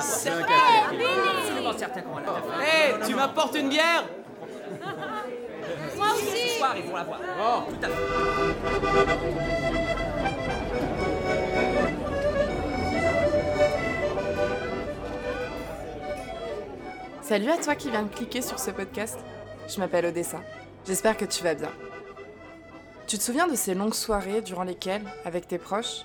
C'est absolument certain qu'on va la faire. Hé, tu m'apportes une bière Moi aussi Ce soir, ils vont la voir. Oh, tout à fait. Salut à toi qui viens de cliquer sur ce podcast. Je m'appelle Odessa. J'espère que tu vas bien. Tu te souviens de ces longues soirées durant lesquelles, avec tes proches,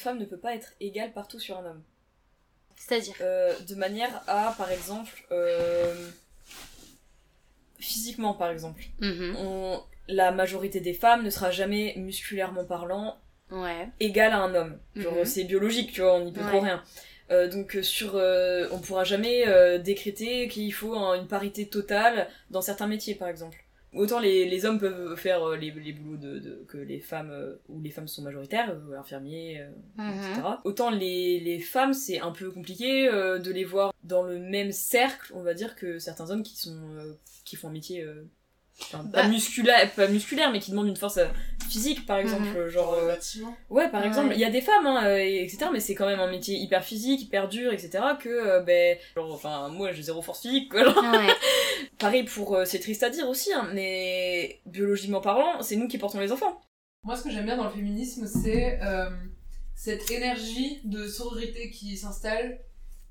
Femme ne peut pas être égale partout sur un homme. C'est-à-dire Euh, de manière à, par exemple, euh, physiquement, par exemple, Mhm. on- la majorité des femmes ne sera jamais musculairement parlant Ouais. égale à un homme. Genre Mhm. c'est biologique, tu vois, on n'y peut Ouais. trop rien. Euh, donc sur, on pourra jamais décréter qu'il faut un- une parité totale dans certains métiers, par exemple. Autant les, les hommes peuvent faire euh, les, les boulots de, de- que les femmes euh, où les femmes sont majoritaires, euh, infirmiers, euh, Mhm. etc. Autant les, les femmes, c'est un peu compliqué euh, de les voir dans le même cercle, on va dire, que certains hommes qui sont euh, qui font un métier euh, enfin, Bah. pas musculaire, pas musculaire, mais qui demandent une force physique, par exemple, Mhm. euh, genre. euh, bâtiment. Ouais, par Ouais. exemple, il y a des femmes, hein, euh, et- etc., mais c'est quand même un métier hyper physique, hyper dur, etc., que, euh, ben, genre, enfin, moi, j'ai zéro force physique, quoi, genre. Ouais. Pareil pour, euh, c'est triste à dire aussi, hein, mais biologiquement parlant, c'est nous qui portons les enfants. Moi, ce que j'aime bien dans le féminisme, c'est euh, cette énergie de sororité qui s'installe,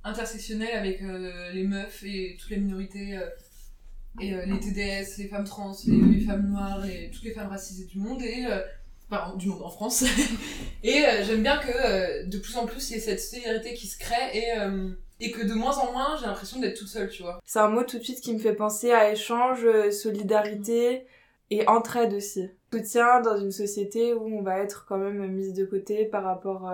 intersectionnelle avec euh, les meufs et toutes les minorités, euh, et euh, les TDS, les femmes trans, les, les femmes noires, et toutes les femmes racisées du monde, et euh, enfin, du monde en France. et euh, j'aime bien que de plus en plus, il y ait cette solidarité qui se crée, et, et que de moins en moins, j'ai l'impression d'être toute seule, tu vois. C'est un mot tout de suite qui me fait penser à échange, solidarité et entraide aussi. Soutien dans une société où on va être quand même mise de côté par rapport,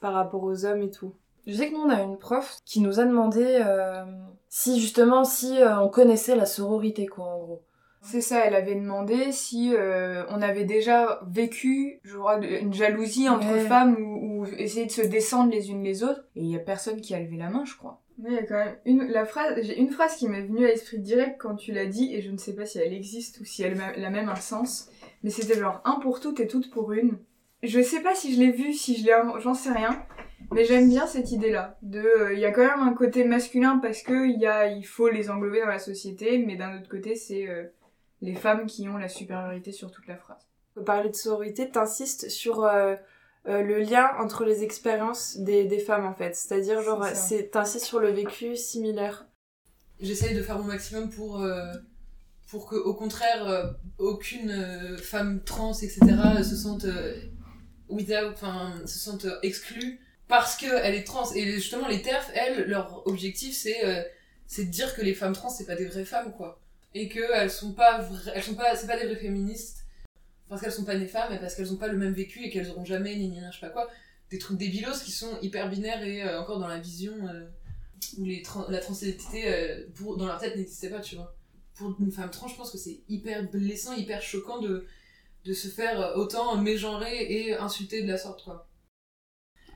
par rapport aux hommes et tout. Je sais que nous on a une prof qui nous a demandé euh, si justement si euh, on connaissait la sororité quoi en gros. C'est ça, elle avait demandé si euh, on avait déjà vécu je crois, une jalousie entre Ouais. femmes ou, ou essayer de se descendre les unes les autres. Et il y a personne qui a levé la main, je crois. Oui, il y a quand même une, la phrase, j'ai une phrase qui m'est venue à l'esprit direct quand tu l'as dit, et je ne sais pas si elle existe ou si elle a la même un sens, mais c'était genre un pour toutes et toutes pour une. Je sais pas si je l'ai vu, si je l'ai, j'en sais rien, mais j'aime bien cette idée-là. De, euh, il y a quand même un côté masculin parce que il y a, il faut les englober dans la société, mais d'un autre côté, c'est euh, les femmes qui ont la supériorité sur toute la phrase. Pour parler de sororité, t'insistes sur euh, euh, le lien entre les expériences des, des femmes en fait. C'est-à-dire, genre, t'insistes sur le vécu similaire. J'essaye de faire mon maximum pour, euh, pour que, au contraire, euh, aucune euh, femme trans, etc., se sente euh, without, enfin, se sente exclue parce qu'elle est trans. Et justement, les TERF, elles, leur objectif, c'est euh, c'est de dire que les femmes trans, c'est pas des vraies femmes, quoi. Et qu'elles sont pas elles sont pas, c'est pas des vraies féministes parce qu'elles sont pas des femmes, mais parce qu'elles ont pas le même vécu et qu'elles auront jamais, ni ni ni, je sais pas quoi, des trucs débilos qui sont hyper binaires et euh, encore dans la vision euh, où la transidentité dans leur tête n'existait pas, tu vois. Pour une femme trans, je pense que c'est hyper blessant, hyper choquant de, de se faire autant mégenrer et insulter de la sorte, quoi.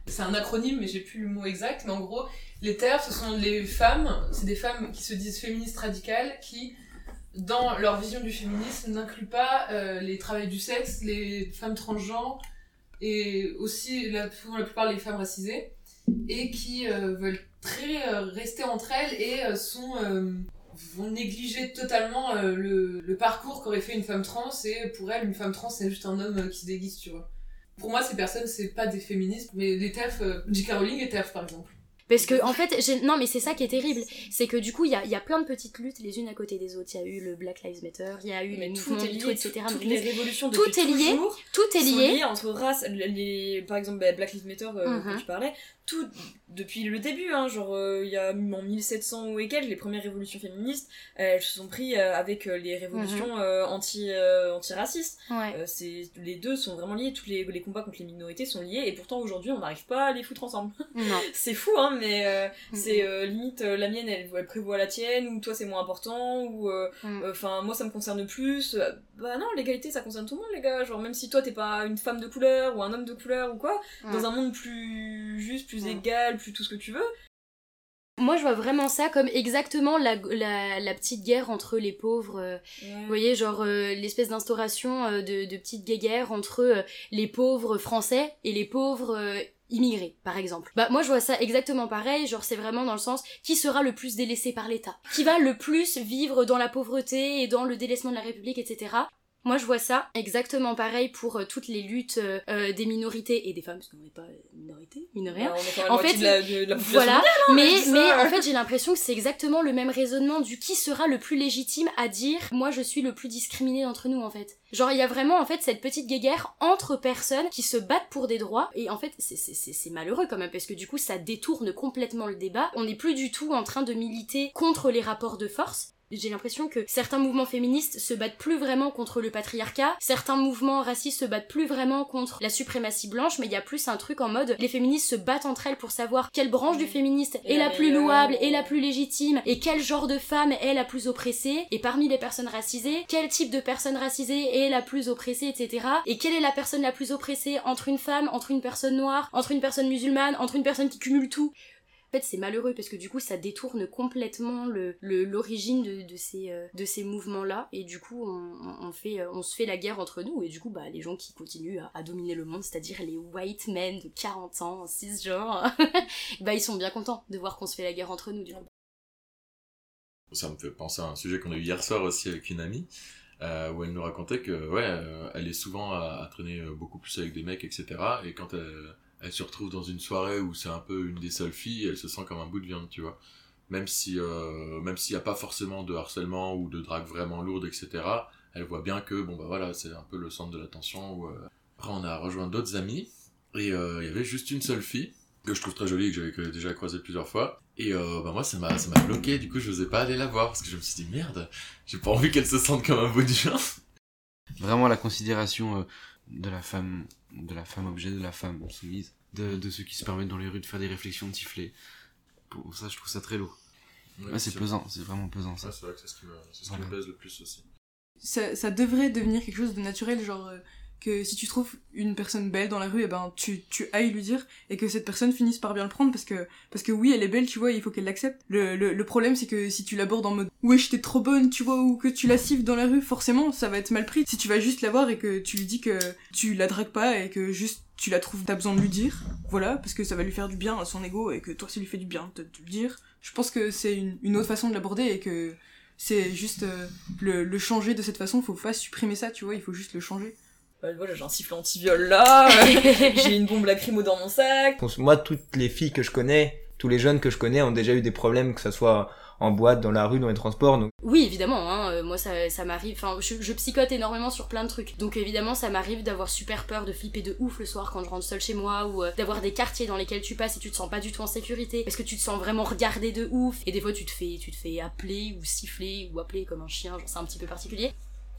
C'est un acronyme, mais j'ai plus le mot exact, mais en gros, les TERF, ce sont les femmes, c'est des femmes qui se disent féministes radicales, qui, dans leur vision du féminisme, n'incluent pas euh, les travails du sexe, les femmes transgenres, et aussi, la, pour la plupart, les femmes racisées, et qui euh, veulent très euh, rester entre elles et vont négliger totalement le, parcours qu'aurait fait une femme trans et pour elles une femme trans c'est juste un homme qui se déguise tu vois pour moi ces personnes c'est pas des féministes mais des TERF euh, J.K. Rowling est TERF par exemple Parce que, en fait, j'ai- non, mais c'est ça qui est terrible. C'est que du coup, il y a, il y a plein de petites luttes les unes à côté des autres. Il y a eu le Black Lives Matter, il y a eu Mais les tout est lié, etc. tout- toutes Mais les révolutions tout est lié, toujours tout est sont lié. liées entre races, les, par exemple bah, Black Lives Matter euh, Mhm. que tu parlais, tout depuis le début, hein, genre euh, il y a en 1700 ou et quelques, les premières révolutions féministes, elles se sont pris euh, avec euh, les révolutions euh, anti euh, antiracistes. Ouais. Euh, c'est les deux sont vraiment liés, tous les, les combats contre les minorités sont liés, et pourtant aujourd'hui on n'arrive pas à les foutre ensemble. C'est fou, hein, mais euh, Mhm. c'est euh, limite euh, la mienne elle, elle prévoit la tienne, ou toi c'est moins important, ou euh, Mhm. enfin moi ça me concerne plus. Euh, bah non, l'égalité ça concerne tout le monde les gars, genre même si toi t'es pas une femme de couleur ou un homme de couleur ou quoi, dans un monde plus juste, plus Ouais. égal, plus tout ce que tu veux. Moi, je vois vraiment ça comme exactement la, la, la petite guerre entre les pauvres. euh, Vous voyez, genre euh, l'espèce d'instauration euh, de, de petite guerre entre les pauvres français et les pauvres immigrés, par exemple. Bah moi, je vois ça exactement pareil. Genre, c'est vraiment dans le sens qui sera le plus délaissé par l'État, qui va le plus vivre dans la pauvreté et dans le délaissement de la République, etc. Moi, je vois ça exactement pareil pour euh, toutes les luttes euh, euh, des minorités et des femmes, parce qu'on n'est pas minorité, même En fait, de la, de la population Voilà, mondiale, hein, mais, mais ça. en fait j'ai l'impression que c'est exactement le même raisonnement du qui sera le plus légitime à dire moi je suis le plus discriminé d'entre nous en fait. Genre il y a vraiment en fait cette petite guéguerre entre personnes qui se battent pour des droits et en fait c'est malheureux quand même parce que du coup ça détourne complètement le débat. On n'est plus du tout en train de militer contre les rapports de force. J'ai l'impression que certains mouvements féministes se battent plus vraiment contre le patriarcat, certains mouvements racistes se battent plus vraiment contre la suprématie blanche, mais il y a plus un truc en mode les féministes se battent entre elles pour savoir quelle branche du féministe est la plus louable et la plus légitime et quel genre de femme est la plus oppressée et parmi les personnes racisées, quel type de personne racisée est la plus oppressée, etc. Et quelle est la personne la plus oppressée entre une femme, entre une personne noire, entre une personne musulmane, entre une personne qui cumule tout. En fait, c'est malheureux parce que du coup, ça détourne complètement le le- l'origine de, de ces euh, de ces mouvements-là et du coup, on, fait euh, on se fait la guerre entre nous et du coup, bah les gens qui continuent à, dominer le monde, c'est-à-dire les white men de 40 ans, cisgenres, bah ils sont bien contents de voir qu'on se fait la guerre entre nous. Du coup. Ça me fait penser à un sujet qu'on a eu hier soir aussi avec une amie, euh, où elle nous racontait que, ouais, elle est souvent à, à traîner beaucoup plus avec des mecs, etc. Et quand elle, elle se retrouve dans une soirée où c'est un peu une des seules filles, elle se sent comme un bout de viande, tu vois. Même si, euh, même s'il n'y a pas forcément de harcèlement ou de drague vraiment lourde, etc. Elle voit bien que, bon bah voilà, c'est un peu le centre de l'attention. Euh, Après, on a rejoint d'autres amis et euh, il y avait juste une seule fille que je trouve très jolie que j'avais déjà croisée plusieurs fois. Et euh, bah moi, ça m'a ça m'a bloqué. Du coup, je n'osais pas aller la voir parce que je me suis dit merde, j'ai pas envie qu'elle se sente comme un bout de viande. Vraiment la considération de la femme, de la femme objet, de la femme soumise, de, de ceux qui se permettent dans les rues de faire des réflexions typhlées. Pour ça, je trouve ça très lourd. Ouais, c'est pesant, c'est vraiment pesant ça. Ouais, c'est vrai que c'est ce qui me, c'est ce qui Voilà. me pèse le plus aussi. ça, ça devrait devenir quelque chose de naturel, genre euh, que si tu trouves une personne belle dans la rue, et ben tu, tu ailles lui dire et que cette personne finisse par bien le prendre parce que parce que oui elle est belle, tu vois, il faut qu'elle l'accepte. Le, le, le problème c'est que si tu l'abordes en mode wesh t'es trop bonne, tu vois, ou que tu la siffles dans la rue, forcément ça va être mal pris. Si tu vas juste la voir et que tu lui dis que tu la dragues pas et que juste tu la trouves, t'as besoin de lui dire, voilà, parce que ça va lui faire du bien à son ego et que toi ça lui fait du bien de te le dire. Je pense que c'est une, une autre façon de l'aborder et que c'est juste euh, le, le changer de cette façon, faut pas supprimer ça, tu vois, il faut juste le changer. Bah, voilà, j'ai un sifflet anti-viol là, j'ai une bombe lacrymo dans mon sac. Moi, toutes les filles que je connais, tous les jeunes que je connais ont déjà eu des problèmes, que ce soit en boîte, dans la rue, dans les transports. Donc, Oui, évidemment, hein, euh, moi ça, ça m'arrive, enfin je, je psychote énormément sur plein de trucs. Donc évidemment ça m'arrive d'avoir super peur, de flipper de ouf le soir quand je rentre seule chez moi, ou euh, d'avoir des quartiers dans lesquels tu passes et tu te sens pas du tout en sécurité, parce que tu te sens vraiment regardé de ouf, et des fois tu te fais, tu te fais appeler ou siffler ou appeler comme un chien, genre c'est un petit peu particulier.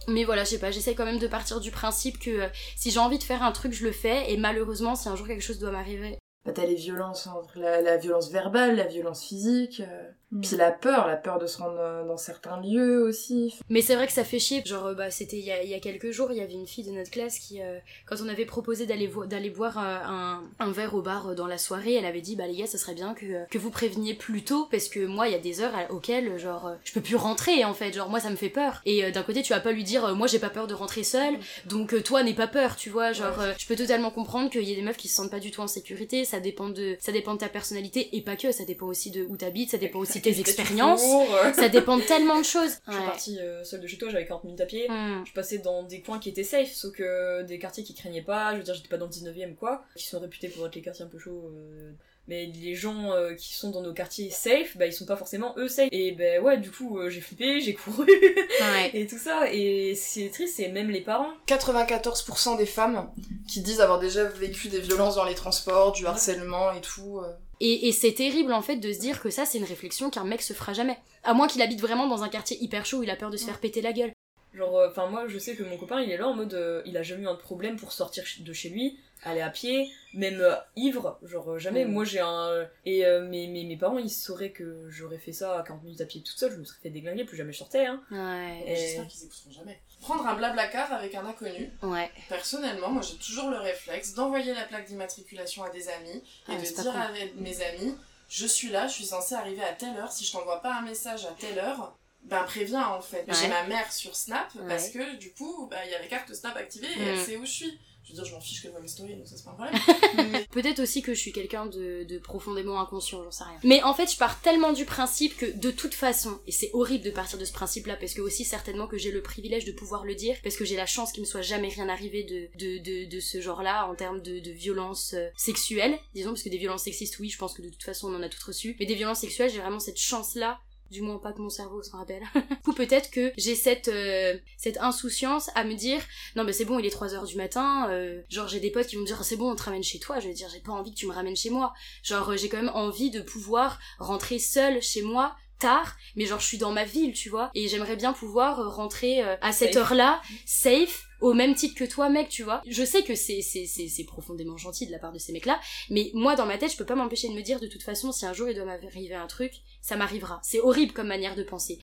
Mais voilà, je sais pas, j'essaie quand même de partir du principe que euh, si j'ai envie de faire un truc, je le fais, et malheureusement si un jour quelque chose doit m'arriver, Bah, t'as les violences, la, la violence verbale, la violence physique, euh, Mm. puis la peur, la peur de se rendre euh, dans certains lieux aussi. Mais c'est vrai que ça fait chier. Genre, euh, bah, c'était il y a, il y a quelques jours, il y avait une fille de notre classe qui, euh, quand on avait proposé d'aller vo- d'aller boire euh, un, un verre au bar euh, dans la soirée, elle avait dit, bah les gars, ça serait bien que, euh, que vous préveniez plus tôt, parce que moi, il y a des heures auxquelles, genre, euh, je peux plus rentrer, en fait. Genre, moi, ça me fait peur. Et euh, d'un côté, tu vas pas lui dire, euh, moi, j'ai pas peur de rentrer seule, donc euh, toi, n'aie pas peur, tu vois. Genre, euh, je peux totalement comprendre qu'il y a des meufs qui se sentent pas du tout en sécurité, ça dépend de, ça dépend de ta personnalité, et pas que, ça dépend aussi de où t'habites, ça dépend aussi de tes expériences. euh. Ça dépend de tellement de choses. Je suis partie euh, seule de chez toi, j'avais 40 minutes à pied. Je passais dans des coins qui étaient safe, sauf que des quartiers qui craignaient pas. Je veux dire, j'étais pas dans le 19ème quoi, qui sont réputés pour être les quartiers un peu chauds euh, mais les gens euh, qui sont dans nos quartiers safe, bah ils sont pas forcément eux safe. Et ben ouais, du coup, euh, j'ai flippé, j'ai couru, et tout ça. Et c'est triste, c'est même les parents. 94% des femmes qui disent avoir déjà vécu des violences dans les transports, du harcèlement et tout. euh. Et, et c'est terrible en fait de se dire que ça c'est une réflexion qu'un mec se fera jamais. À moins qu'il habite vraiment dans un quartier hyper chaud où il a peur de se faire péter la gueule. Genre, euh, enfin, moi, je sais que mon copain, il est là en mode, euh, il a jamais eu un problème pour sortir de chez lui, aller à pied, même euh, ivre, genre, euh, jamais. Mm. Moi, j'ai un. Et euh, mes, mes, mes parents, ils sauraient que j'aurais fait ça à 40 minutes à pied toute seule, je me serais fait déglinguer, plus jamais je sortais, hein. Ouais. Et- J'espère qu'ils écouteront jamais. Prendre un blabla car avec un inconnu. Ouais. Personnellement, moi j'ai toujours le réflexe d'envoyer la plaque d'immatriculation à des amis et Ah, de dire à mes amis je suis là, je suis censée arriver à telle heure. Si je t'envoie pas un message à telle heure, ben préviens en fait. Ouais. J'ai ma mère sur Snap Ouais. parce que du coup, bah, il y avait carte Snap activée et Mm. elle sait où je suis. Je veux dire, je m'en fiche qu'elle voit mes stories, donc ça c'est pas un problème. Mais Peut-être aussi que je suis quelqu'un de, de profondément inconscient, j'en sais rien. Mais en fait, je pars tellement du principe que de toute façon, et c'est horrible de partir de ce principe-là, parce que aussi certainement que j'ai le privilège de pouvoir le dire, parce que j'ai la chance qu'il me soit jamais rien arrivé de, de, de, de ce genre-là en termes de, de violences euh, sexuelles, disons, parce que des violences sexistes, oui, je pense que de toute façon on en a toutes reçues, mais des violences sexuelles, j'ai vraiment cette chance-là du moins pas que mon cerveau s'en rappelle. Ou peut-être que j'ai cette euh, cette insouciance à me dire non mais c'est bon il est 3 heures du matin euh, genre j'ai des potes qui vont me dire c'est bon on te ramène chez toi je vais dire j'ai pas envie que tu me ramènes chez moi genre euh, j'ai quand même envie de pouvoir rentrer seule chez moi tard mais genre je suis dans ma ville tu vois et j'aimerais bien pouvoir euh, rentrer euh, à cette Safe. heure là safe au même titre que toi mec tu vois je sais que c'est c'est c'est profondément gentil de la part de ces mecs là mais moi dans ma tête je peux pas m'empêcher de me dire de toute façon si un jour il doit m'arriver un truc ça m'arrivera c'est horrible comme manière de penser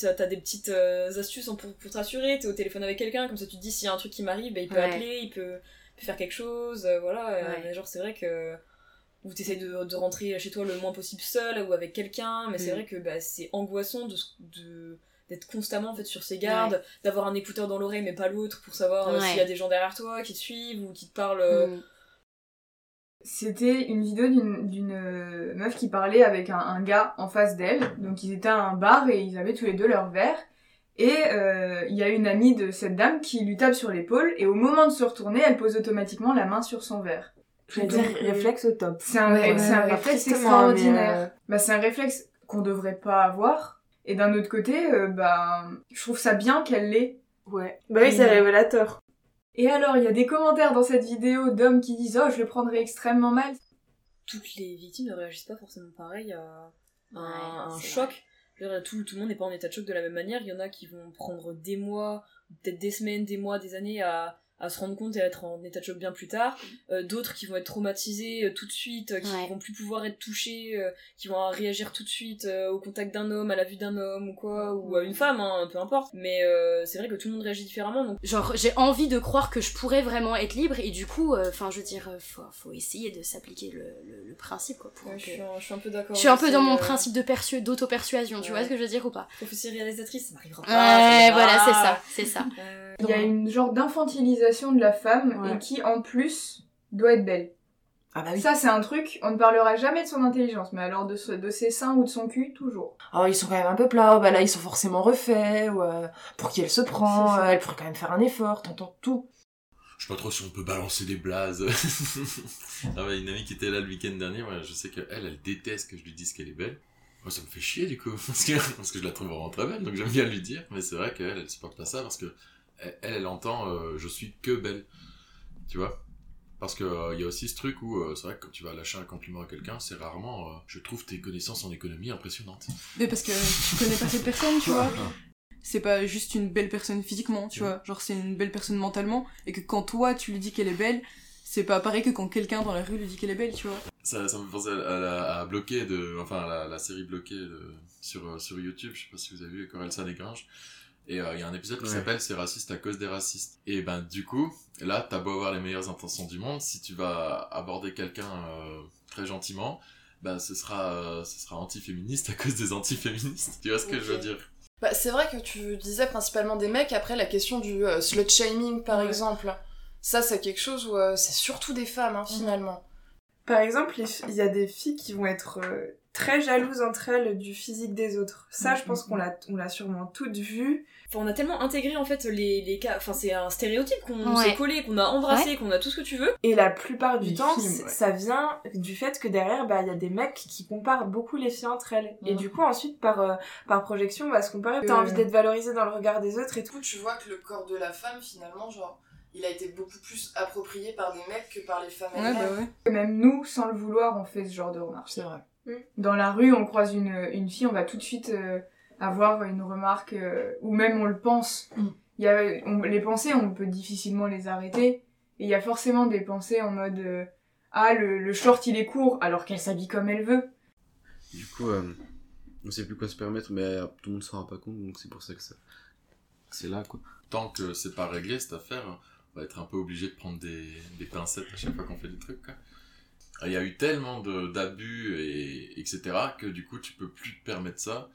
T'as des petites euh, astuces pour, pour te rassurer, t'es au téléphone avec quelqu'un, comme ça tu te dis s'il y a un truc qui m'arrive, bah, il peut Ouais. appeler, il peut, peut faire quelque chose, euh, voilà. Ouais. mais genre c'est vrai que. Ou t'essayes de, de rentrer chez toi le moins possible seul ou avec quelqu'un, mais c'est Mm. vrai que bah, c'est angoissant de, de- d'être constamment en fait sur ses gardes, d'avoir un écouteur dans l'oreille mais pas l'autre pour savoir euh, Ouais. s'il y a des gens derrière toi qui te suivent ou qui te parlent. euh, Mm. C'était une vidéo d'une d'une, euh, meuf qui parlait avec un, un gars en face d'elle. Donc ils étaient à un bar et ils avaient tous les deux leur verre. Et euh, il y a une amie de cette dame qui lui tape sur l'épaule et au moment de se retourner, elle pose automatiquement la main sur son verre. Je vais dire réflexe au top. C'est un, Ouais, c'est un ouais, réflexe extraordinaire. euh, Bah, c'est un réflexe qu'on devrait pas avoir. Et d'un autre côté, euh, bah, je trouve ça bien qu'elle l'ait. Ouais. Bah oui, c'est révélateur. Et alors, il y a des commentaires dans cette vidéo d'hommes qui disent Oh, je le prendrais extrêmement mal. toutes les victimes ne réagissent pas forcément pareil à un, Ouais, un c'est choc. Dire, Tout, tout le monde n'est pas en état de choc de la même manière. Il y en a qui vont prendre des mois, peut-être des semaines, des mois, des années à, à se rendre compte et à être en état de choc bien plus tard. Euh, D'autres qui vont être traumatisés euh, tout de suite, euh, qui Ouais. vont plus pouvoir être touchés, euh, qui vont réagir tout de suite euh, au contact d'un homme, à la vue d'un homme ou quoi, ou à une femme, hein, peu importe. Mais euh, c'est vrai que tout le monde réagit différemment. Donc genre j'ai envie de croire que je pourrais vraiment être libre et du coup enfin je veux dire faut, faut essayer de s'appliquer le, le, le principe quoi pour ouais, que- je, suis un, je suis un peu d'accord. je suis un peu dans mon principe de persu- d'auto-persuasion tu Ouais. vois ce que je veux dire ou pas? Prophétie réalisatrice, ça m'arrivera pas. ouais voilà c'est ça c'est ça Il y a une genre d'infantilisation de la femme Ouais. et qui, en plus, doit être belle. Ah bah oui. Ça, c'est un truc, on ne parlera jamais de son intelligence, mais alors de, ce- de ses seins ou de son cul, toujours. Oh, ils sont quand même un peu plats. Oh, bah là, ils sont forcément refaits. Ou, euh, pour qui elle se prend. Euh, elle pourrait quand même faire un effort. T'entends tout. Je sais pas trop si on peut balancer des blazes. ah ouais, une amie qui était là le week-end dernier, je sais qu'elle, elle déteste que je lui dise qu'elle est belle. Moi, ça me fait chier, du coup, parce que, parce que je la trouve vraiment très belle, donc j'aime bien lui dire, mais c'est vrai qu'elle, elle supporte pas ça, parce que elle, elle, entend euh, je suis que belle. Tu vois? Parce que euh, y a aussi ce truc où, euh, c'est vrai que quand tu vas lâcher un compliment à quelqu'un, c'est rarement euh, je trouve tes connaissances en économie impressionnantes. Mais parce que tu connais pas cette personne, tu vois. C'est pas juste une belle personne physiquement, tu vois. Genre, c'est une belle personne mentalement. Et que quand toi, tu lui dis qu'elle est belle, c'est pas pareil que quand quelqu'un dans la rue lui dit qu'elle est belle, tu vois. Ça, ça me fait penser à, la- à Bloqué de, enfin, à la, la série Bloqué de- sur, sur YouTube, je sais pas si vous avez vu, Corelsa Desgranges. Et euh, il y a un épisode qui Ouais. s'appelle C'est raciste à cause des racistes. Et ben, du coup, là, t'as beau avoir les meilleures intentions du monde, si tu vas aborder quelqu'un euh, très gentiment, ben, ce sera, euh, ce sera anti-féministe à cause des anti-féministes. Tu vois ce que je veux dire? Bah, c'est vrai que tu disais principalement des mecs, après la question du euh, slut shaming par Ouais. exemple. Ça, c'est quelque chose où euh, c'est surtout des femmes, hein, finalement. Par exemple, il y a des filles qui vont être euh, très jalouses entre elles du physique des autres. Ça, je pense qu'on l'a, on l'a sûrement toutes vu. Enfin, on a tellement intégré en fait les, les cas. Enfin, c'est un stéréotype qu'on Ouais. s'est collé, qu'on a embrassé, qu'on a tout ce que tu veux. Et la plupart du Les temps, films, c- ouais. ça vient du fait que derrière, bah, il y a des mecs qui comparent beaucoup les filles entre elles. Et du coup, ensuite, par, euh, par projection, on va se comparer. T'as Euh. envie d'être valorisé dans le regard des autres et Du tout. coup, tu vois que le corps de la femme, finalement, genre, il a été beaucoup plus approprié par des mecs que par les femmes Ouais, bah elles-mêmes. ouais. Même nous, sans le vouloir, on fait ce genre de remarques. C'est vrai. Dans la rue, on croise une, une fille, on va tout de suite euh, avoir une remarque, euh, ou même on le pense. Il y a, on- les pensées, on peut difficilement les arrêter. Et il y a forcément des pensées en mode euh, Ah, le, le short il est court, alors qu'elle s'habille comme elle veut. Du coup, euh, on sait plus quoi se permettre, mais euh, tout le monde s'en rend pas compte, donc c'est pour ça que ça... c'est là, quoi. Tant que c'est pas réglé cette affaire, on va être un peu obligé de prendre des, des pincettes à chaque fois qu'on fait des trucs. quoi. Il y a eu tellement d'abus et etc. que du coup tu peux plus te permettre ça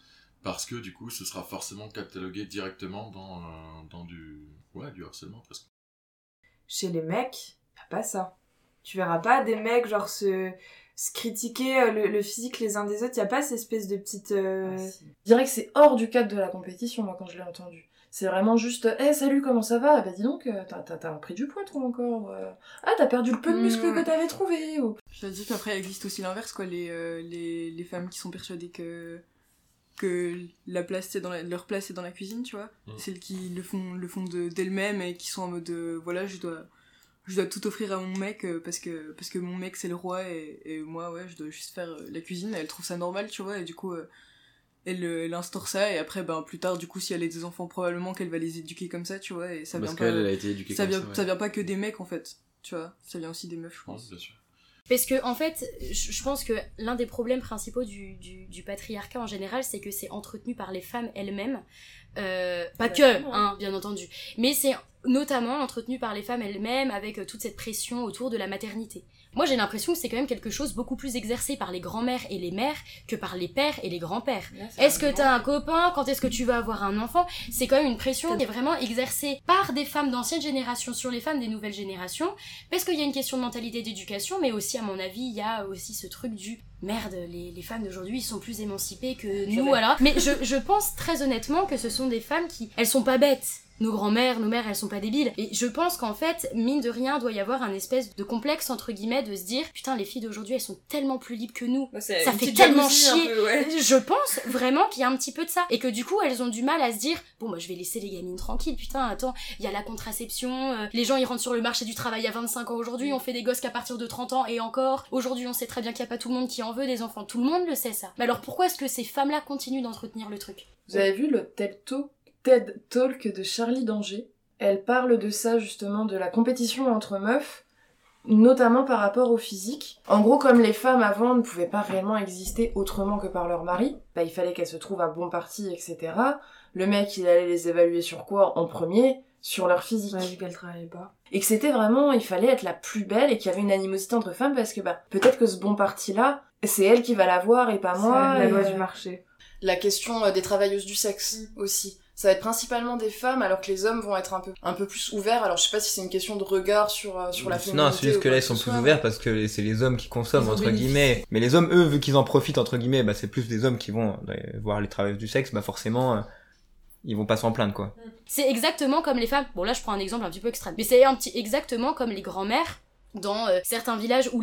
parce que du coup ce sera forcément catalogué directement dans, euh, dans du ouais du harcèlement presque. Chez les mecs, y a pas ça. Tu verras pas des mecs, genre, se, se critiquer euh, le, le physique les uns des autres. Y a pas cette espèce de petite. euh, Je dirais que c'est hors du cadre de la compétition, moi, quand je l'ai entendu. C'est vraiment juste, hé, salut, comment ça va? Bah dis donc, euh, t'as, t'as, t'as pris du poids, toi, encore euh. Ah, t'as perdu le peu de muscle Mm. que t'avais trouvé ou... Je dire qu'après, il existe aussi l'inverse, quoi. Les, euh, les, les femmes qui sont persuadées que, que la place, c'est dans la- leur place, c'est dans la cuisine, tu vois. Mm. Celles qui le font, le font de- d'elles-mêmes et qui sont en mode, euh, voilà, je dois, je dois tout offrir à mon mec parce que, parce que mon mec, c'est le roi et, et moi, ouais, je dois juste faire la cuisine. Elle trouve ça normal, tu vois, et du coup, euh, elle, euh, elle instaure ça et après, ben, plus tard, du coup, si elle a des enfants, probablement qu'elle va les éduquer comme ça, tu vois, et ça Parce vient pas... elle a été éduquée ça comme vient, ça, ouais. ça vient pas que des mecs, en fait, tu vois. Ça vient aussi des meufs, je pense. bien sûr. Parce que, en fait, je pense que l'un des problèmes principaux du, du, du patriarcat en général, c'est que c'est entretenu par les femmes elles-mêmes. Euh, pas que, hein, bien entendu. Mais c'est notamment entretenu par les femmes elles-mêmes avec euh, toute cette pression autour de la maternité. Moi, j'ai l'impression que c'est quand même quelque chose beaucoup plus exercé par les grands-mères et les mères que par les pères et les grands-pères. Est-ce que t'as un copain? Quand est-ce que tu vas avoir un enfant? C'est quand même une pression qui est vraiment exercée par des femmes d'ancienne génération sur les femmes des nouvelles générations, parce qu'il y a une question de mentalité d'éducation, mais aussi, à mon avis, il y a aussi ce truc du merde, les, les femmes d'aujourd'hui sont plus émancipées que nous, voilà. Mais je, je pense très honnêtement que ce sont des femmes qui, elles sont pas bêtes. Nos grands-mères, nos mères, elles sont pas débiles. Et je pense qu'en fait, mine de rien, doit y avoir un espèce de complexe, entre guillemets, de se dire, putain, les filles d'aujourd'hui, elles sont tellement plus libres que nous. c'est ça fait tellement chier. peu, ouais. Je pense vraiment qu'il y a un petit peu de ça. Et que du coup, elles ont du mal à se dire, bon, moi, je vais laisser les gamines tranquilles, putain, attends, il y a la contraception, euh, les gens, ils rentrent sur le marché du travail à 25 ans aujourd'hui, on fait des gosses qu'à partir de 30 ans, et encore, aujourd'hui, on sait très bien qu'il n'y a pas tout le monde qui en des enfants. Tout le monde le sait, ça. Mais alors, pourquoi est-ce que ces femmes-là continuent d'entretenir le truc? Vous avez vu le TED Talk, TED Talk de Charlie Danger? Elle parle de ça justement, de la compétition entre meufs, notamment par rapport au physique. En gros, comme les femmes avant ne pouvaient pas réellement exister autrement que par leur mari, bah, il fallait qu'elles se trouvent à bon parti, etc. Le mec, il allait les évaluer sur quoi en premier? Sur leur physique. Ouais, vu qu'elle travaillait pas. Et que c'était vraiment, il fallait être la plus belle et qu'il y avait une animosité entre femmes parce que bah, peut-être que ce bon parti-là, c'est elle qui va l'avoir et pas C'est moi. la loi euh, du marché. La question euh, des travailleuses du sexe aussi. Ça va être principalement des femmes, alors que les hommes vont être un peu, un peu plus ouverts. Alors je sais pas si c'est une question de regard sur, euh, sur la féminité. Non, c'est juste que là ils sont plus ouverts parce que c'est les hommes qui consomment entre guillemets. Mais les hommes, eux, vu qu'ils en profitent entre guillemets, bah c'est plus des hommes qui vont euh, voir les travailleurs du sexe, bah forcément euh, ils vont pas s'en plaindre quoi. C'est exactement comme les femmes. Bon là je prends un exemple un petit peu extrême, mais c'est un petit exactement comme les grands-mères dans euh, certains villages où,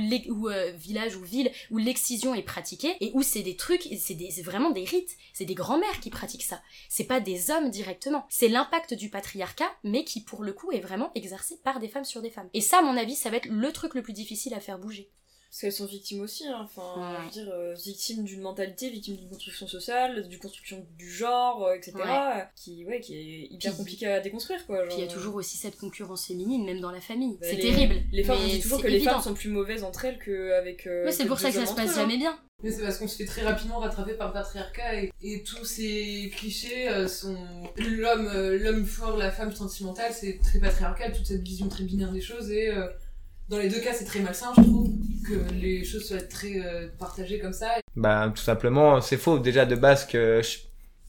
euh, villages ou villes où l'excision est pratiquée et où c'est des trucs, c'est vraiment des rites, c'est des grands-mères qui pratiquent ça. C'est pas des hommes directement. C'est l'impact du patriarcat, mais qui pour le coup est vraiment exercé par des femmes sur des femmes. Et ça, à mon avis, ça va être le truc le plus difficile à faire bouger. Parce qu'elles sont victimes aussi, hein. enfin, Ouais. je veux dire, euh, victimes d'une mentalité, victimes d'une construction sociale, d'une construction du genre, euh, etc., Ouais. euh, qui, ouais, qui est hyper Puis- compliqué à déconstruire, quoi. Puis il y a genre, toujours aussi cette concurrence féminine, même dans la famille. bah, c'est les- terrible. Les femmes, on dit toujours que les femmes sont plus mauvaises entre elles qu'avec. Euh, Mais c'est pour ça que ça se passe eux, hein. jamais bien. Mais c'est parce qu'on se fait très rapidement rattraper par le patriarcat et, et tous ces clichés euh, sont l'homme euh, l'homme fort, la femme sentimentale, c'est très patriarcal, toute cette vision très binaire des choses et euh, dans les deux cas c'est très malsain je trouve que les choses soient très euh, partagées comme ça. Bah tout simplement c'est faux. Déjà de base que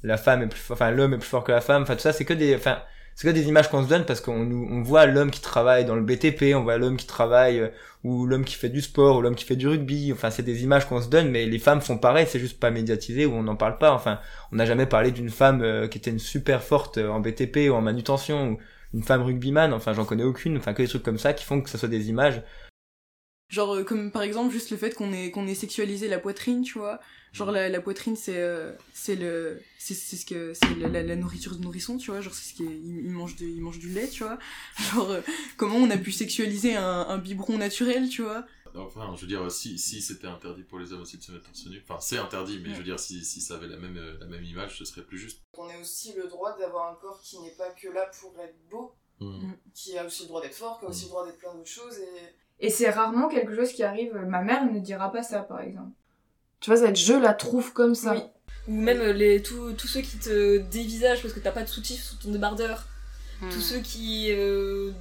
la femme est plus enfin l'homme est plus fort que la femme, enfin tout ça c'est que des enfin c'est que des images qu'on se donne parce qu'on on voit l'homme qui travaille dans le BTP on voit l'homme qui travaille euh, ou l'homme qui fait du sport ou l'homme qui fait du rugby. Enfin c'est des images qu'on se donne mais les femmes font pareil. C'est juste pas médiatisé ou on n'en parle pas. Enfin on n'a jamais parlé d'une femme euh, qui était une super forte euh, en BTP ou en manutention ou une femme rugbyman enfin j'en connais aucune enfin que des trucs comme ça qui font que ça soit des images Genre, euh, comme par exemple, juste le fait qu'on ait, qu'on ait sexualisé la poitrine, tu vois. Genre, la, la poitrine, c'est euh, c'est le c'est c'est ce que c'est la, la, la nourriture de nourrisson, tu vois. Genre, c'est ce qui est, il, il mange de, il mange du lait, tu vois. Genre, euh, comment on a pu sexualiser un, un biberon naturel, tu vois. Enfin, je veux dire, si, si c'était interdit pour les hommes aussi de se mettre torse nu, enfin, c'est interdit, mais Ouais. je veux dire, si, si ça avait la même, euh, la même image, ce serait plus juste. On a aussi le droit d'avoir un corps qui n'est pas que là pour être beau, Mm. qui a aussi le droit d'être fort, qui a aussi le droit d'être plein d'autres choses. Et... Et c'est rarement quelque chose qui arrive. Ma mère ne dira pas ça, par exemple. Tu vois, cette je la trouve comme ça. Oui. Ou même les, tous tous ceux qui te dévisagent parce que t'as pas de soutif sous ton débardeur. Tous ceux qui. euh,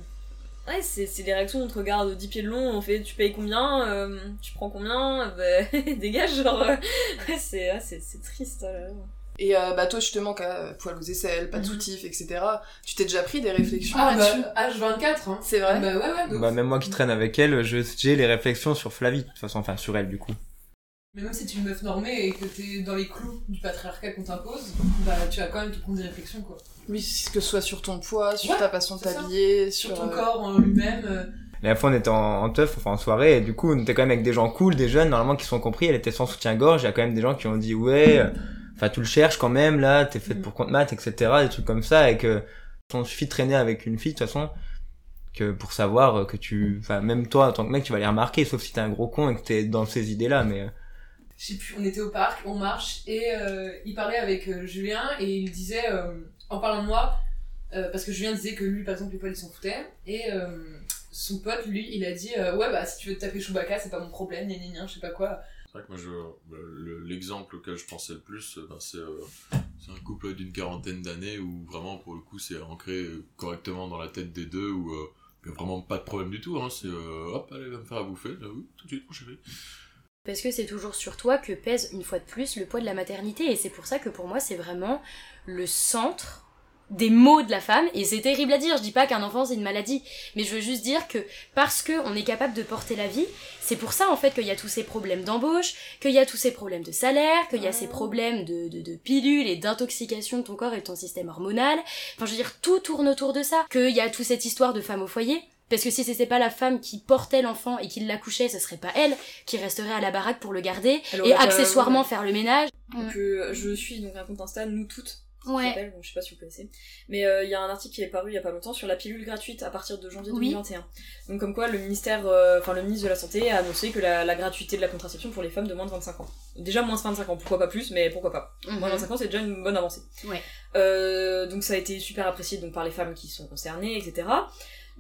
Ouais, c'est c'est des réactions, on te regarde 10 pieds de long, on fait tu payes combien, euh, tu prends combien, bah, dégage, genre. euh, ouais, c'est ouais, c'est- c'est triste. là. Et euh, bah toi justement, qu'à poil aux aisselles, pas de soutif, etc. Tu t'es déjà pris des réflexions Ah, là-dessus bah, H24, hein. C'est vrai Bah ouais, ouais. bah même moi qui traîne avec elle je j'ai les réflexions sur Flavie de toute façon enfin sur elle du coup Mais même si tu es une meuf normée et que t'es dans les clous du patriarcat qu'on t'impose, bah tu vas quand même te prendre des réflexions, quoi. Oui, que ce soit sur ton poids, sur Ouais, ta façon de t'habiller, Sur sur, ton euh, corps en lui-même. euh, La fois, on était en, en teuf, enfin en soirée, et du coup, on était quand même avec des gens cool, des jeunes, normalement, qui sont compris. Elle était sans soutien-gorge. Il y a quand même des gens qui ont dit, ouais, euh, enfin, tu le cherches quand même, là, t'es faite pour compte maths, etc., des trucs comme ça, et que, on suffit de traîner avec une fille, de toute façon, que pour savoir que tu, enfin, même toi, en tant que mec, tu vas les remarquer, sauf si t'es un gros con et que t'es dans ces idées-là, mais, euh, je sais plus, on était au parc, on marche, et euh, il parlait avec euh, Julien, et il disait, euh, en parlant de moi, parce que Julien disait que lui, par exemple, les poils, il s'en foutait, et son pote, lui, il a dit, ouais, bah, si tu veux te taper Chewbacca, c'est pas mon problème, gna gna je sais pas quoi. C'est vrai que moi, le- l'exemple auquel je pensais le plus, ben, c'est, un couple d'une quarantaine d'années où vraiment, pour le coup, c'est ancré correctement dans la tête des deux, où il y a vraiment pas de problème du tout. Hein, c'est hop, allez, va me faire à bouffer. Ah oui, tout de suite, mon chéri. Parce que c'est toujours sur toi que pèse une fois de plus le poids de la maternité. Et c'est pour ça que pour moi c'est vraiment le centre des maux de la femme. Et c'est terrible à dire, je dis pas qu'un enfant c'est une maladie, mais je veux juste dire que parce que on est capable de porter la vie, c'est pour ça en fait qu'il y a tous ces problèmes d'embauche, qu'il y a tous ces problèmes de salaire, qu'il y a ces problèmes de, de, de pilules et d'intoxication de ton corps et de ton système hormonal, enfin je veux dire tout tourne autour de ça, qu'il y a toute cette histoire de femme au foyer, parce que si c'était pas la femme qui portait l'enfant et qui l'accouchait, ce serait pas elle qui resterait à la baraque pour le garder et accessoirement ouais. faire le ménage. Donc euh, je suis donc un compte Insta, nous toutes. Ouais. bon, je sais pas si vous connaissez. Mais euh, il y a un article qui est paru il y a pas longtemps sur la pilule gratuite à partir de janvier Oui. 2021. Donc comme quoi le ministère, euh, enfin le ministre de la Santé a annoncé que la, la gratuité de la contraception pour les femmes de moins de 25 ans. Déjà moins de 25 ans, pourquoi pas plus, mais pourquoi pas. Mhm. Moins de 25 ans c'est déjà une bonne avancée. Ouais. Donc ça a été super apprécié donc par les femmes qui sont concernées, etc.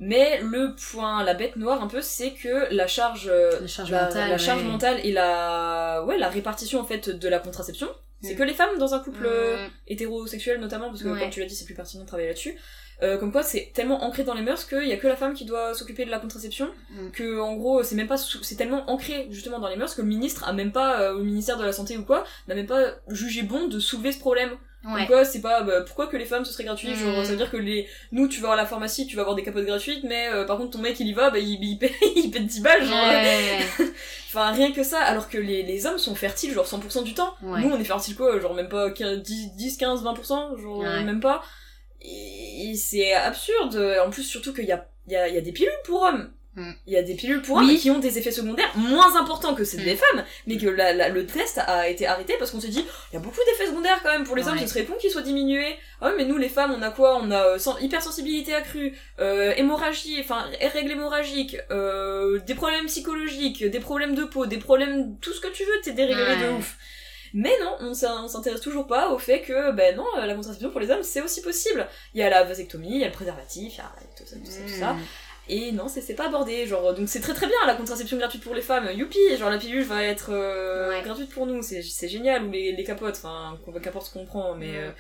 Mais le point, la bête noire un peu, c'est que la charge, euh, La charge la, mentale, la charge ouais. mentale et la, ouais, la répartition en fait de la contraception, c'est Mm. que les femmes dans un couple euh, Mm. hétérosexuel notamment, parce que Ouais. comme tu l'as dit, c'est plus pertinent de travailler là-dessus. Euh, comme quoi, c'est tellement ancré dans les mœurs qu'il y a que la femme qui doit s'occuper de la contraception, Mm. que en gros, c'est même pas, sous- c'est tellement ancré justement dans les mœurs que le ministre a même pas, euh, au ministère de la santé ou quoi, n'a même pas jugé bon de soulever ce problème. Ouais. Donc quoi, c'est pas bah, pourquoi que les femmes ce serait gratuit, genre ça veut dire que les nous tu vas à la pharmacie, tu vas avoir des capotes gratuites, mais euh, par contre ton mec il y va, bah il, il, paie, il paie 10 balles, genre. Ouais. Enfin rien que ça, alors que les, les hommes sont fertiles genre 100% du temps. Ouais. Nous on est fertiles quoi, genre même pas 15, 10, 10 15, 20%, genre même pas. Et, et c'est absurde, en plus surtout qu'il y a, il y, a, il y a des pilules pour hommes. Mm. Il y a des pilules pour Oui. hommes qui ont des effets secondaires moins importants que celles Mm. des femmes, mais que la, la- le test a été arrêté parce qu'on s'est dit, il y a beaucoup d'effets secondaires quand même pour les hommes, Ouais. ce serait bon qu'ils soient diminués. Ah ouais, mais nous les femmes, on a quoi? On a euh, sen- hypersensibilité accrue, euh, hémorragie, enfin règles hémorragiques, euh, des problèmes psychologiques, des problèmes de peau, des problèmes, tout ce que tu veux, t'es déréglé Ouais. de ouf. Mais non, on s'in- on s'intéresse toujours pas au fait que, ben non, euh, la contraception pour les hommes, c'est aussi possible. Il y a la vasectomie, il y a le préservatif, il y a tout ça, tout ça, tout ça. Mm. Et non, c'est c'est pas abordé, genre, donc c'est très très bien la contraception gratuite pour les femmes, youpi, genre la pilule va être euh, Ouais. gratuite pour nous, c'est c'est génial, ou les, les capotes, enfin, qu'importe ce qu'on prend, mais... Euh,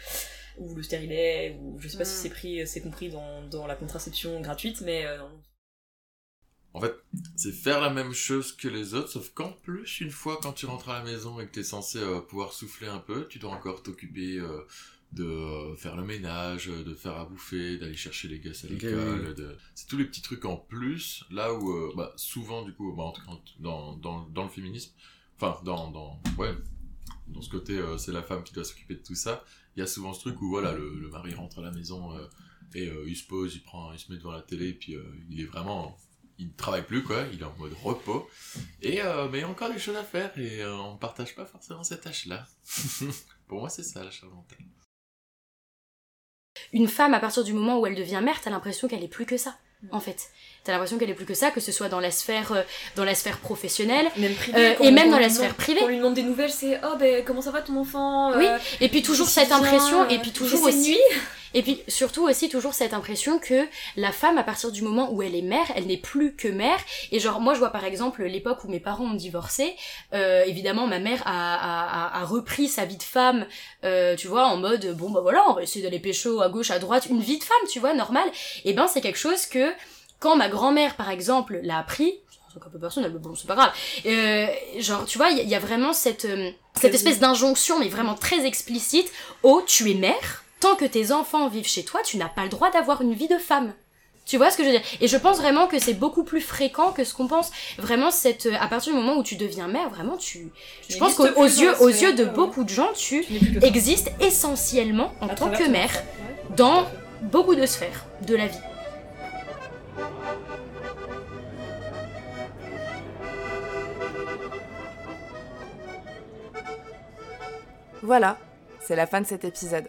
ou le stérilet, ou je sais pas si Mm. c'est pris, c'est compris dans, dans la contraception gratuite, mais euh, En fait, c'est faire la même chose que les autres, sauf qu'en plus, une fois quand tu rentres à la maison et que t'es censé euh, pouvoir souffler un peu, tu dois encore t'occuper euh, de faire le ménage, de faire à bouffer, d'aller chercher les gosses à l'école. de- C'est tous les petits trucs en plus, là où, euh, bah, souvent, du coup, bah, en tout cas, dans, dans, dans le féminisme, enfin, dans, dans, ouais, dans ce côté, euh, c'est la femme qui doit s'occuper de tout ça, il y a souvent ce truc où, voilà, le, le mari rentre à la maison euh, et il se pose, il prend, il se met devant la télé, et puis il est vraiment, il ne travaille plus, quoi, il est en mode repos, et, euh, mais il y a encore des choses à faire, et euh, on ne partage pas forcément cette tâche-là. Pour moi, c'est ça, la charge mentale. Une femme, à partir du moment où elle devient mère, t'as l'impression qu'elle est plus que ça. Mm. En fait, t'as l'impression qu'elle est plus que ça, que ce soit dans la sphère, euh, dans la sphère professionnelle, Même privée, euh, et même dans la sphère privée. Quand on lui demande des nouvelles, c'est oh ben comment ça va ton enfant Oui, euh, et puis toujours cette impression, et puis toujours aussi, nuits et puis surtout aussi toujours cette impression que la femme, à partir du moment où elle est mère, elle n'est plus que mère. Et genre, moi je vois par exemple l'époque où mes parents ont divorcé, euh, évidemment ma mère a, a, a, repris sa vie de femme, euh, tu vois, en mode, bon bah voilà, on va essayer d'aller pécho à gauche, à droite, une vie de femme, tu vois, normale. Et ben c'est quelque chose que, quand ma grand-mère par exemple l'a appris, c'est un peu personnel, mais bon, c'est pas grave. Euh, genre, tu vois, il y, a- il y a vraiment cette, euh, cette espèce d'injonction, mais vraiment très explicite, au tu es mère, tant que tes enfants vivent chez toi, tu n'as pas le droit d'avoir une vie de femme. Tu vois ce que je veux dire? Et je pense vraiment que c'est beaucoup plus fréquent que ce qu'on pense. Vraiment, cette, euh, à partir du moment où tu deviens mère, vraiment, tu. Je pense qu'aux yeux, aux yeux de beaucoup de gens, tu existes essentiellement en À tant que mère ouais. dans beaucoup de sphères de la vie. Voilà, c'est la fin de cet épisode.